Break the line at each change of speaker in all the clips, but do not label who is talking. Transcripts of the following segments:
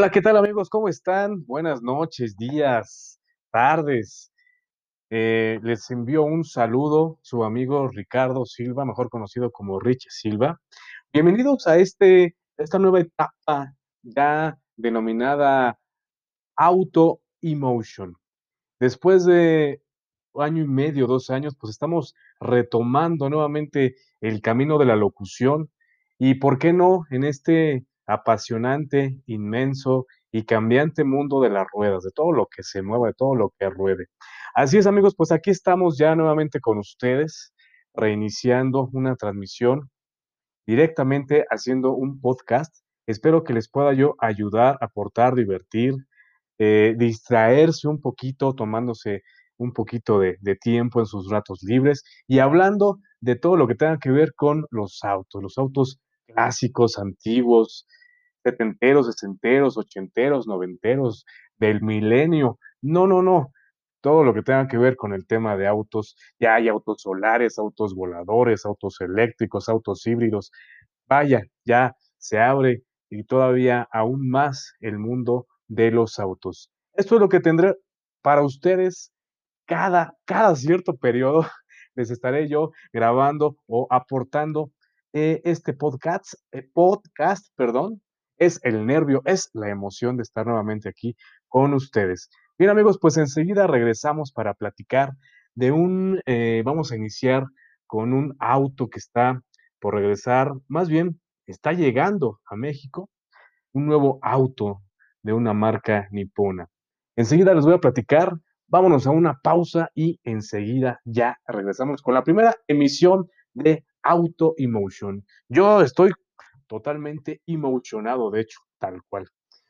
Hola, ¿qué tal amigos? ¿Cómo están? Buenas noches, días, tardes. Eh, les envío un saludo, su amigo Ricardo Silva, mejor conocido como Rich Silva. Bienvenidos a este, esta nueva etapa ya denominada Auto Emotion. Después de año y medio, dos años, pues estamos retomando nuevamente el camino de la locución y, ¿por qué no?, en este apasionante, inmenso y cambiante mundo de las ruedas, de todo lo que se mueva, de todo lo que ruede. Así es, amigos, pues aquí estamos ya nuevamente con ustedes, reiniciando una transmisión directamente haciendo un podcast. Espero que les pueda yo ayudar, aportar, divertir, eh, distraerse un poquito, tomándose un poquito de, de, tiempo en sus ratos libres y hablando de todo lo que tenga que ver con los autos, los autos clásicos, antiguos, setenteros, sesenteros, ochenteros, noventeros, del milenio. No, no, no. Todo lo que tenga que ver con el tema de autos. Ya hay autos solares, autos voladores, autos eléctricos, autos híbridos. Vaya, ya se abre y todavía aún más el mundo de los autos. Esto es lo que tendré para ustedes cada, cada cierto periodo. Les estaré yo grabando o aportando eh, este podcast, eh, podcast, perdón, es el nervio, es la emoción de estar nuevamente aquí con ustedes. Bien amigos, pues enseguida regresamos para platicar de un, eh, vamos a iniciar con un auto que está por regresar, más bien está llegando a México, un nuevo auto de una marca nipona. Enseguida les voy a platicar, vámonos a una pausa y enseguida ya regresamos con la primera emisión de Auto Emotion. Yo estoy totalmente emocionado, de hecho, tal cual.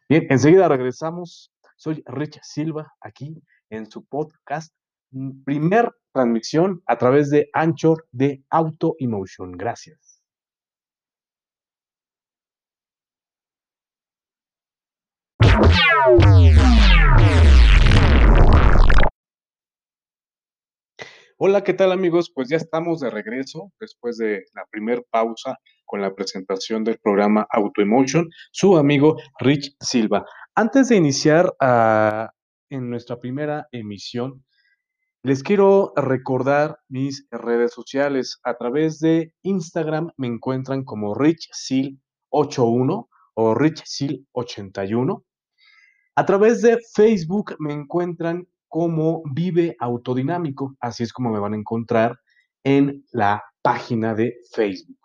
Bien, enseguida regresamos. Soy Rich Silva, aquí en su podcast, mm, primer transmisión a través de Anchor de Auto Emotion. Gracias. Hola, ¿qué tal amigos? Pues ya estamos de regreso después de la primer pausa con la presentación del programa Auto Emotion, su amigo Rich Silva. Antes de iniciar ah, en nuestra primera emisión, les quiero recordar mis redes sociales. A través de Instagram me encuentran como RichSil81 o RichSil81. A través de Facebook me encuentran como Vive Autodinámico, así es como me van a encontrar en la página de Facebook.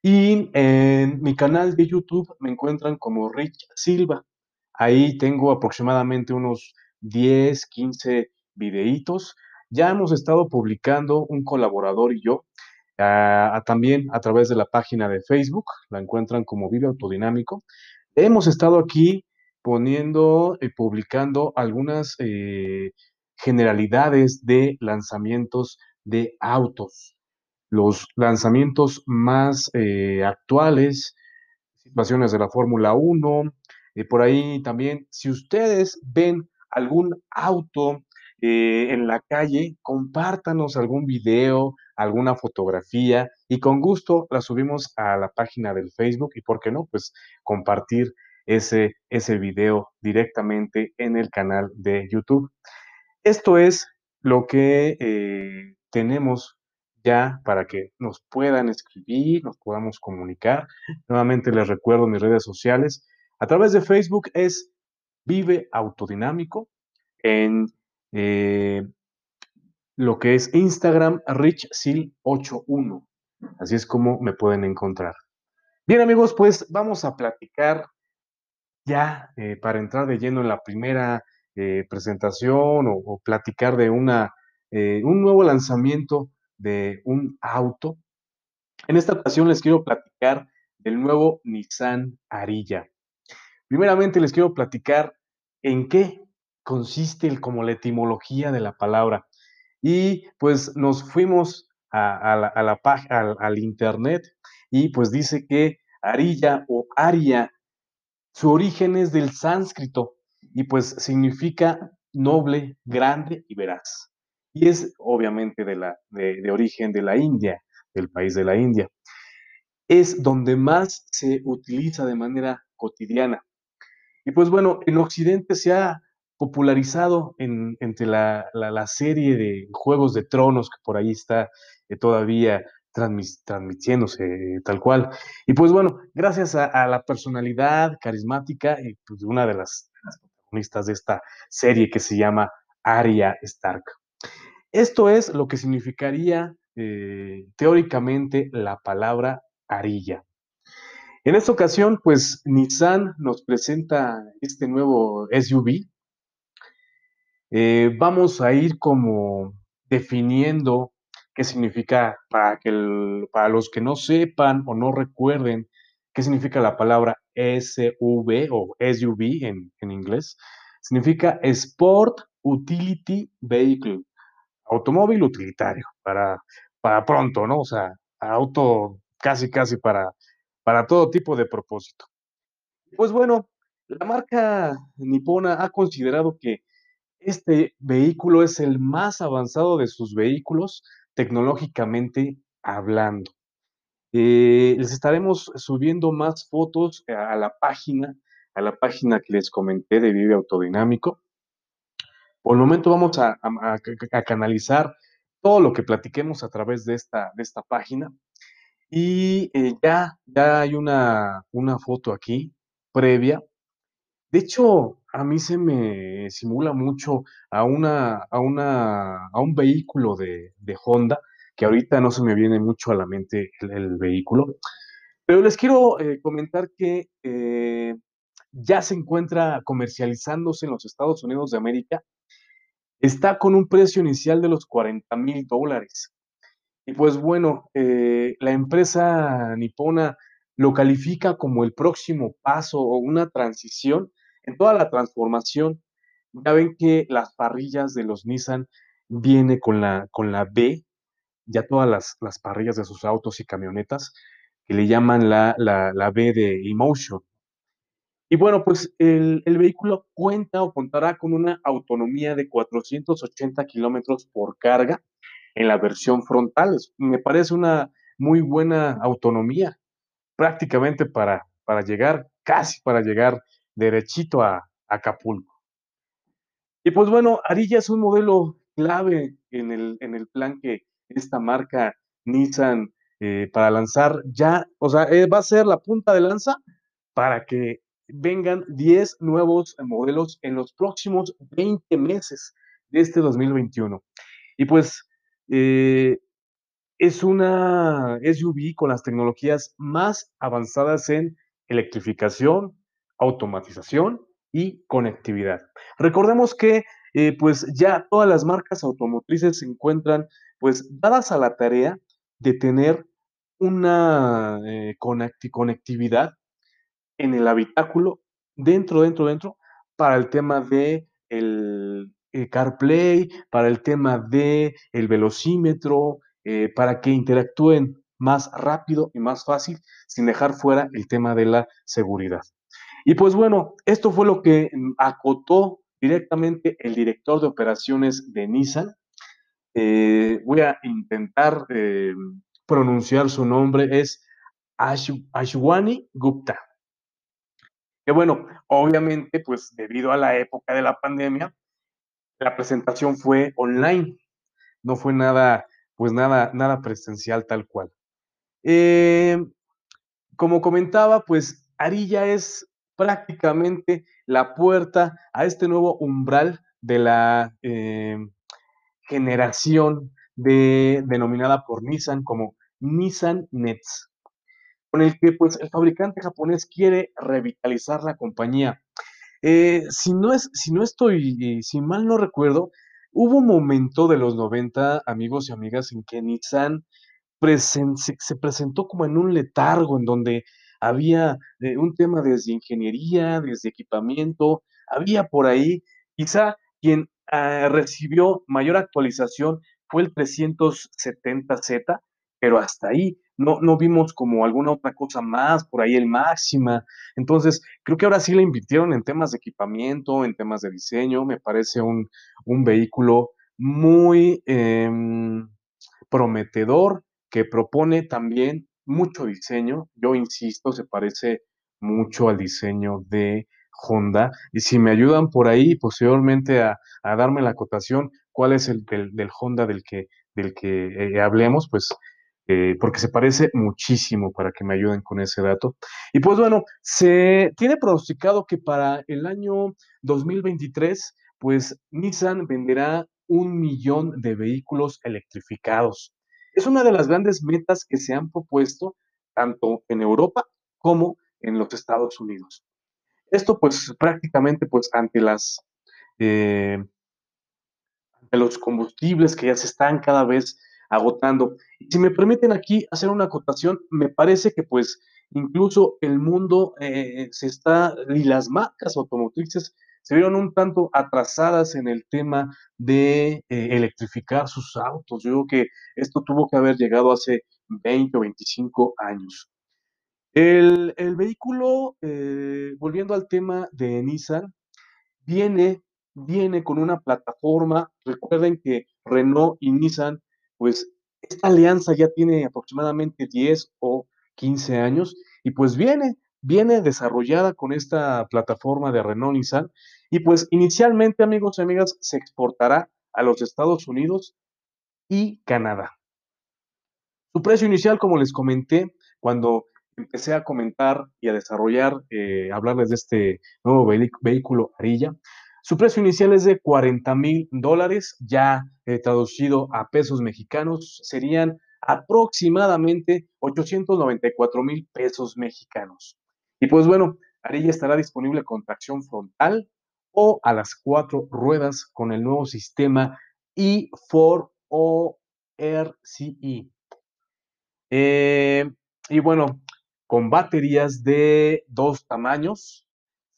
Y en mi canal de YouTube me encuentran como Rich Silva. Ahí tengo aproximadamente unos 10, 15 videitos. Ya hemos estado publicando un colaborador y yo, uh, también a través de la página de Facebook, la encuentran como Vive Autodinámico. Hemos estado aquí poniendo y publicando algunas eh, generalidades de lanzamientos de autos los lanzamientos más eh, actuales, situaciones de la Fórmula 1, eh, por ahí también, si ustedes ven algún auto eh, en la calle, compártanos algún video, alguna fotografía y con gusto la subimos a la página del Facebook y, ¿por qué no? Pues compartir ese, ese video directamente en el canal de YouTube. Esto es lo que tenemos ya para que nos puedan escribir, nos podamos comunicar. Nuevamente les recuerdo mis redes sociales. A través de Facebook es Vive Autodinámico. En eh, lo que es Instagram, RichSeal81. Así es como me pueden encontrar. Bien amigos, pues vamos a platicar ya eh, para entrar de lleno en la primera eh, presentación o, platicar de una, un nuevo lanzamiento de un auto. En esta ocasión les quiero platicar del nuevo Nissan Arilla. Primeramente les quiero platicar en qué consiste el, como la etimología de la palabra. Y pues nos fuimos a, la, a la al, al internet y pues dice que Arilla o Aria, su origen es del sánscrito y pues significa noble, grande y veraz y es obviamente de, la, de, origen de la India, del país de la India. Es donde más se utiliza de manera cotidiana. Y pues bueno, en Occidente se ha popularizado en, entre la, la, serie de Juegos de Tronos, que por ahí está eh, todavía transmitiéndose eh, tal cual. Y pues bueno, gracias a, la personalidad carismática y pues, una de las, protagonistas de esta serie que se llama Arya Stark. Esto es lo que significaría eh, teóricamente la palabra arilla. En esta ocasión, pues Nissan nos presenta este nuevo SUV. Eh, vamos a ir como definiendo qué significa para, que el, para los que no sepan o no recuerden qué significa la palabra SUV o SUV en, en inglés. Significa Sport Utility Vehicle, automóvil utilitario, para, para pronto, ¿no? O sea, auto casi, casi para, para todo tipo de propósito. Pues bueno, la marca nipona ha considerado que este vehículo es el más avanzado de sus vehículos tecnológicamente hablando. Eh, les estaremos subiendo más fotos a la página, a la página que les comenté de Vive Autodinámico. Por el momento vamos a, canalizar todo lo que platiquemos a través de esta, de esta página. Y eh, ya, ya hay una, una foto aquí previa. De hecho, a mí se me simula mucho a, una, a, una, a un vehículo de, Honda, que ahorita no se me viene mucho a la mente el, el vehículo. Pero les quiero eh, comentar que eh, ya se encuentra comercializándose en los Estados Unidos de América está con un precio inicial de los 40 mil dólares. Y pues bueno, eh, la empresa nipona lo califica como el próximo paso o una transición en toda la transformación. Ya ven que las parrillas de los Nissan viene con la, con la B, ya todas las, las parrillas de sus autos y camionetas, que le llaman la, la, la B de Emotion. Y bueno, pues el, el, vehículo cuenta o contará con una autonomía de 480 kilómetros por carga en la versión frontal. Me parece una muy buena autonomía, prácticamente para, para llegar, casi para llegar derechito a, Acapulco. Y pues bueno, Arilla es un modelo clave en el, en el plan que esta marca Nissan eh, para lanzar ya, o sea, eh, va a ser la punta de lanza para que vengan 10 nuevos modelos en los próximos 20 meses de este 2021. Y pues eh, es una SUV con las tecnologías más avanzadas en electrificación, automatización y conectividad. Recordemos que eh, pues ya todas las marcas automotrices se encuentran pues dadas a la tarea de tener una eh, conectividad en el habitáculo, dentro, dentro, dentro, para el tema de el, el CarPlay, para el tema de el velocímetro, eh, para que interactúen más rápido y más fácil, sin dejar fuera el tema de la seguridad. Y pues bueno, esto fue lo que acotó directamente el director de operaciones de Nissan. Eh, voy a intentar eh, pronunciar su nombre, es Ash Ashwani Gupta que bueno, obviamente, pues debido a la época de la pandemia, la presentación fue online, no fue nada, pues nada, nada presencial tal cual. Eh, como comentaba, pues Arilla es prácticamente la puerta a este nuevo umbral de la eh, generación de, denominada por Nissan como Nissan Nets con el que pues el fabricante japonés quiere revitalizar la compañía. Eh, si, no es, si no estoy, si mal no recuerdo, hubo un momento de los 90, amigos y amigas, en que Nissan se, presentó como en un letargo, en donde había eh, un tema desde ingeniería, desde equipamiento, había por ahí, quizá quien eh, recibió mayor actualización fue el 370Z, pero hasta ahí no, no vimos como alguna otra cosa más, por ahí el máxima. Entonces, creo que ahora sí le invirtieron en temas de equipamiento, en temas de diseño. Me parece un, un vehículo muy eh, prometedor que propone también mucho diseño. Yo insisto, se parece mucho al diseño de Honda. Y si me ayudan por ahí, posteriormente a, a darme la cotación, cuál es el del, Honda del que, del que eh, hablemos, pues eh, porque se parece muchísimo para que me ayuden con ese dato. Y pues bueno, se tiene pronosticado que para el año 2023, pues Nissan venderá un millón de vehículos electrificados. Es una de las grandes metas que se han propuesto tanto en Europa como en los Estados Unidos. Esto pues prácticamente pues ante las eh, los combustibles que ya se están cada vez agotando. Si me permiten aquí hacer una acotación, me parece que pues incluso el mundo eh, se está, y las marcas automotrices se vieron un tanto atrasadas en el tema de eh, electrificar sus autos. Yo creo que esto tuvo que haber llegado hace 20 o 25 años. El, vehículo, eh, volviendo al tema de Nissan, viene, viene con una plataforma. Recuerden que Renault y Nissan, pues esta alianza ya tiene aproximadamente 10 o 15 años y pues viene, viene desarrollada con esta plataforma de Renault Nissan y pues inicialmente, amigos y amigas, se exportará a los Estados Unidos y Canadá. Su precio inicial, como les comenté, cuando empecé a comentar y a desarrollar, eh, hablarles de este nuevo vehículo Arilla, su precio inicial es de 40 mil dólares, ya eh, traducido a pesos mexicanos, serían aproximadamente 894 mil pesos mexicanos. Y pues bueno, Arilla estará disponible con tracción frontal, o a las cuatro ruedas con el nuevo sistema E4 o RCE. Eh, y bueno, con baterías de dos tamaños,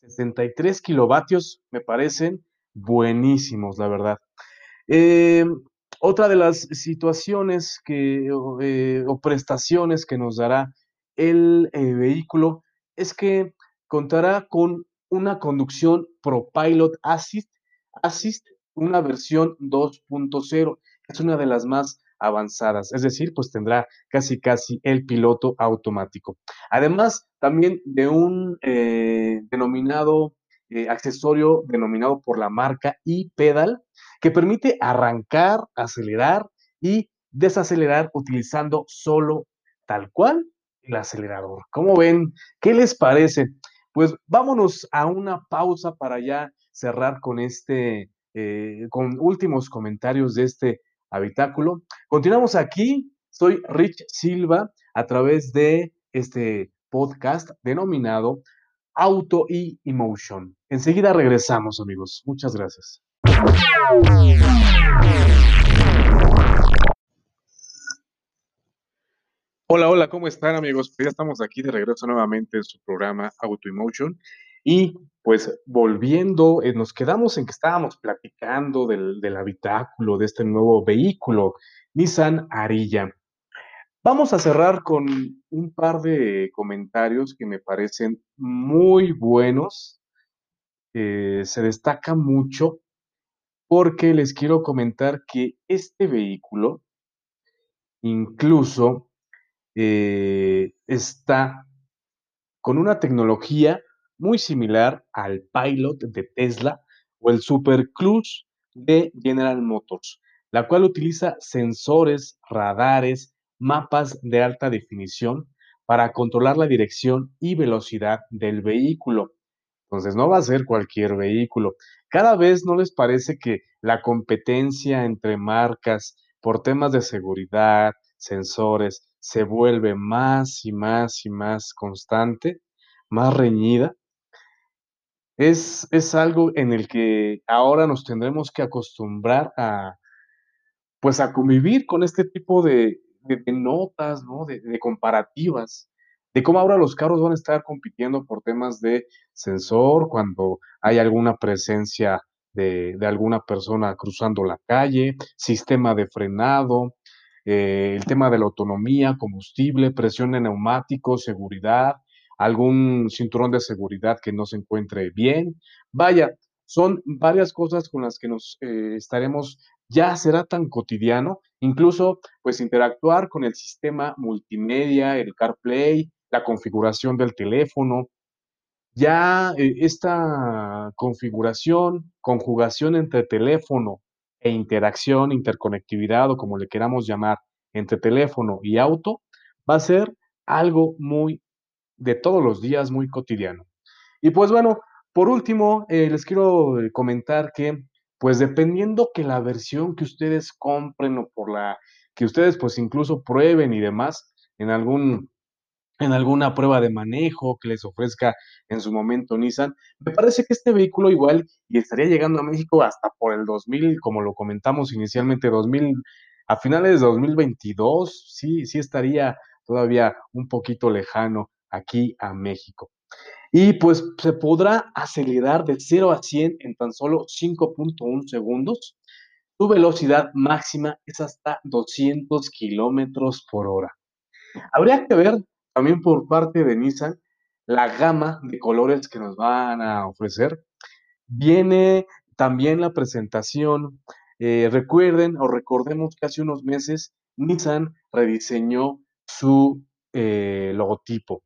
63 kilovatios, me parecen buenísimos, la verdad. Eh, otra de las situaciones que, eh, o prestaciones que nos dará el vehículo es que contará con una conducción ProPilot Assist, Assist, una versión 2.0, es una de las más avanzadas, es decir, pues tendrá casi casi el piloto automático. Además, también de un eh, denominado eh, accesorio denominado por la marca e-pedal, que permite arrancar, acelerar y desacelerar utilizando solo tal cual el acelerador. ¿Cómo ven? ¿Qué les parece? Pues vámonos a una pausa para ya cerrar con este, eh, con últimos comentarios de este habitáculo. Continuamos aquí, soy Rich Silva a través de este podcast denominado Auto y Emotion. Enseguida regresamos, amigos. Muchas gracias. Hola, hola, ¿cómo están amigos? Pues ya estamos aquí de regreso nuevamente en su programa Autoemotion y pues volviendo, eh, nos quedamos en que estábamos platicando del, del habitáculo de este nuevo vehículo, Nissan Arilla. Vamos a cerrar con un par de comentarios que me parecen muy buenos. Se destaca mucho porque les quiero comentar que este vehículo incluso eh, está con una tecnología muy similar al Pilot de Tesla o el Super Cruise de General Motors, la cual utiliza sensores, radares, mapas de alta definición para controlar la dirección y velocidad del vehículo. Entonces no va a ser cualquier vehículo. Cada vez no les parece que la competencia entre marcas por temas de seguridad, sensores, se vuelve más y más y más constante, más reñida, es, es algo en el que ahora nos tendremos que acostumbrar a, pues a convivir con este tipo de, notas, ¿no? De, de, comparativas, de cómo ahora los carros van a estar compitiendo por temas de sensor, cuando hay alguna presencia de, de alguna persona cruzando la calle, sistema de frenado, eh, el tema de la autonomía, combustible, presión de neumáticos, seguridad, algún cinturón de seguridad que no se encuentre bien. Vaya, son varias cosas con las que nos eh, estaremos, ya será tan cotidiano, incluso pues interactuar con el sistema multimedia, el CarPlay, la configuración del teléfono. Ya eh, esta configuración, conjugación entre teléfono e interacción, interconectividad o como le queramos llamar, entre teléfono y auto, va a ser algo muy de todos los días, muy cotidiano. Y pues bueno, por último, eh, les quiero eh, comentar que, pues dependiendo que la versión que ustedes compren o por la que ustedes pues incluso prueben y demás en algún en alguna prueba de manejo que les ofrezca en su momento Nissan. Me parece que este vehículo igual y estaría llegando a México hasta por el 2000, como lo comentamos inicialmente, 2000, a finales de 2022, sí, sí estaría todavía un poquito lejano aquí a México. Y pues se podrá acelerar de 0 a 100 en tan solo 5.1 segundos. Su velocidad máxima es hasta 200 kilómetros por hora. Habría que ver también por parte de Nissan la gama de colores que nos van a ofrecer. Viene también la presentación. Eh, recuerden o recordemos que hace unos meses Nissan rediseñó su eh, logotipo.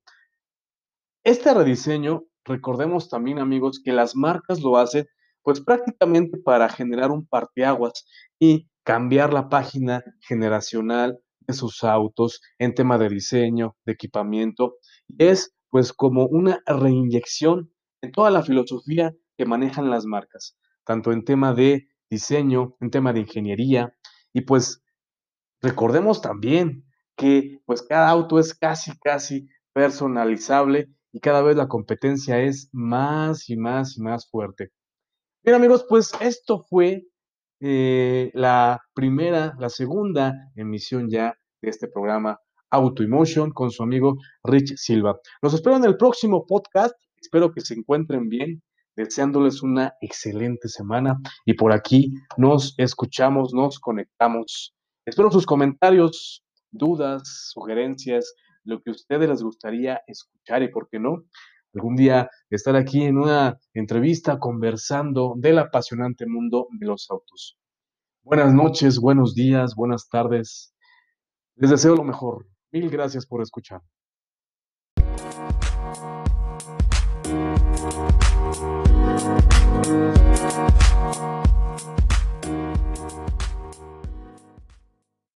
Este rediseño, recordemos también amigos que las marcas lo hacen pues prácticamente para generar un parteaguas y cambiar la página generacional de sus autos en tema de diseño, de equipamiento. Es pues como una reinyección en toda la filosofía que manejan las marcas, tanto en tema de diseño, en tema de ingeniería y pues recordemos también que pues cada auto es casi casi personalizable y cada vez la competencia es más y más y más fuerte. Bien amigos, pues esto fue eh, la primera, la segunda emisión ya de este programa Auto Emotion con su amigo Rich Silva. Los espero en el próximo podcast. Espero que se encuentren bien, deseándoles una excelente semana y por aquí nos escuchamos, nos conectamos. Espero sus comentarios, dudas, sugerencias, lo que a ustedes les gustaría escuchar y por qué no, algún día estar aquí en una entrevista conversando del apasionante mundo de los autos. Buenas noches, buenos días, buenas tardes. Les deseo lo mejor. Mil gracias por escuchar.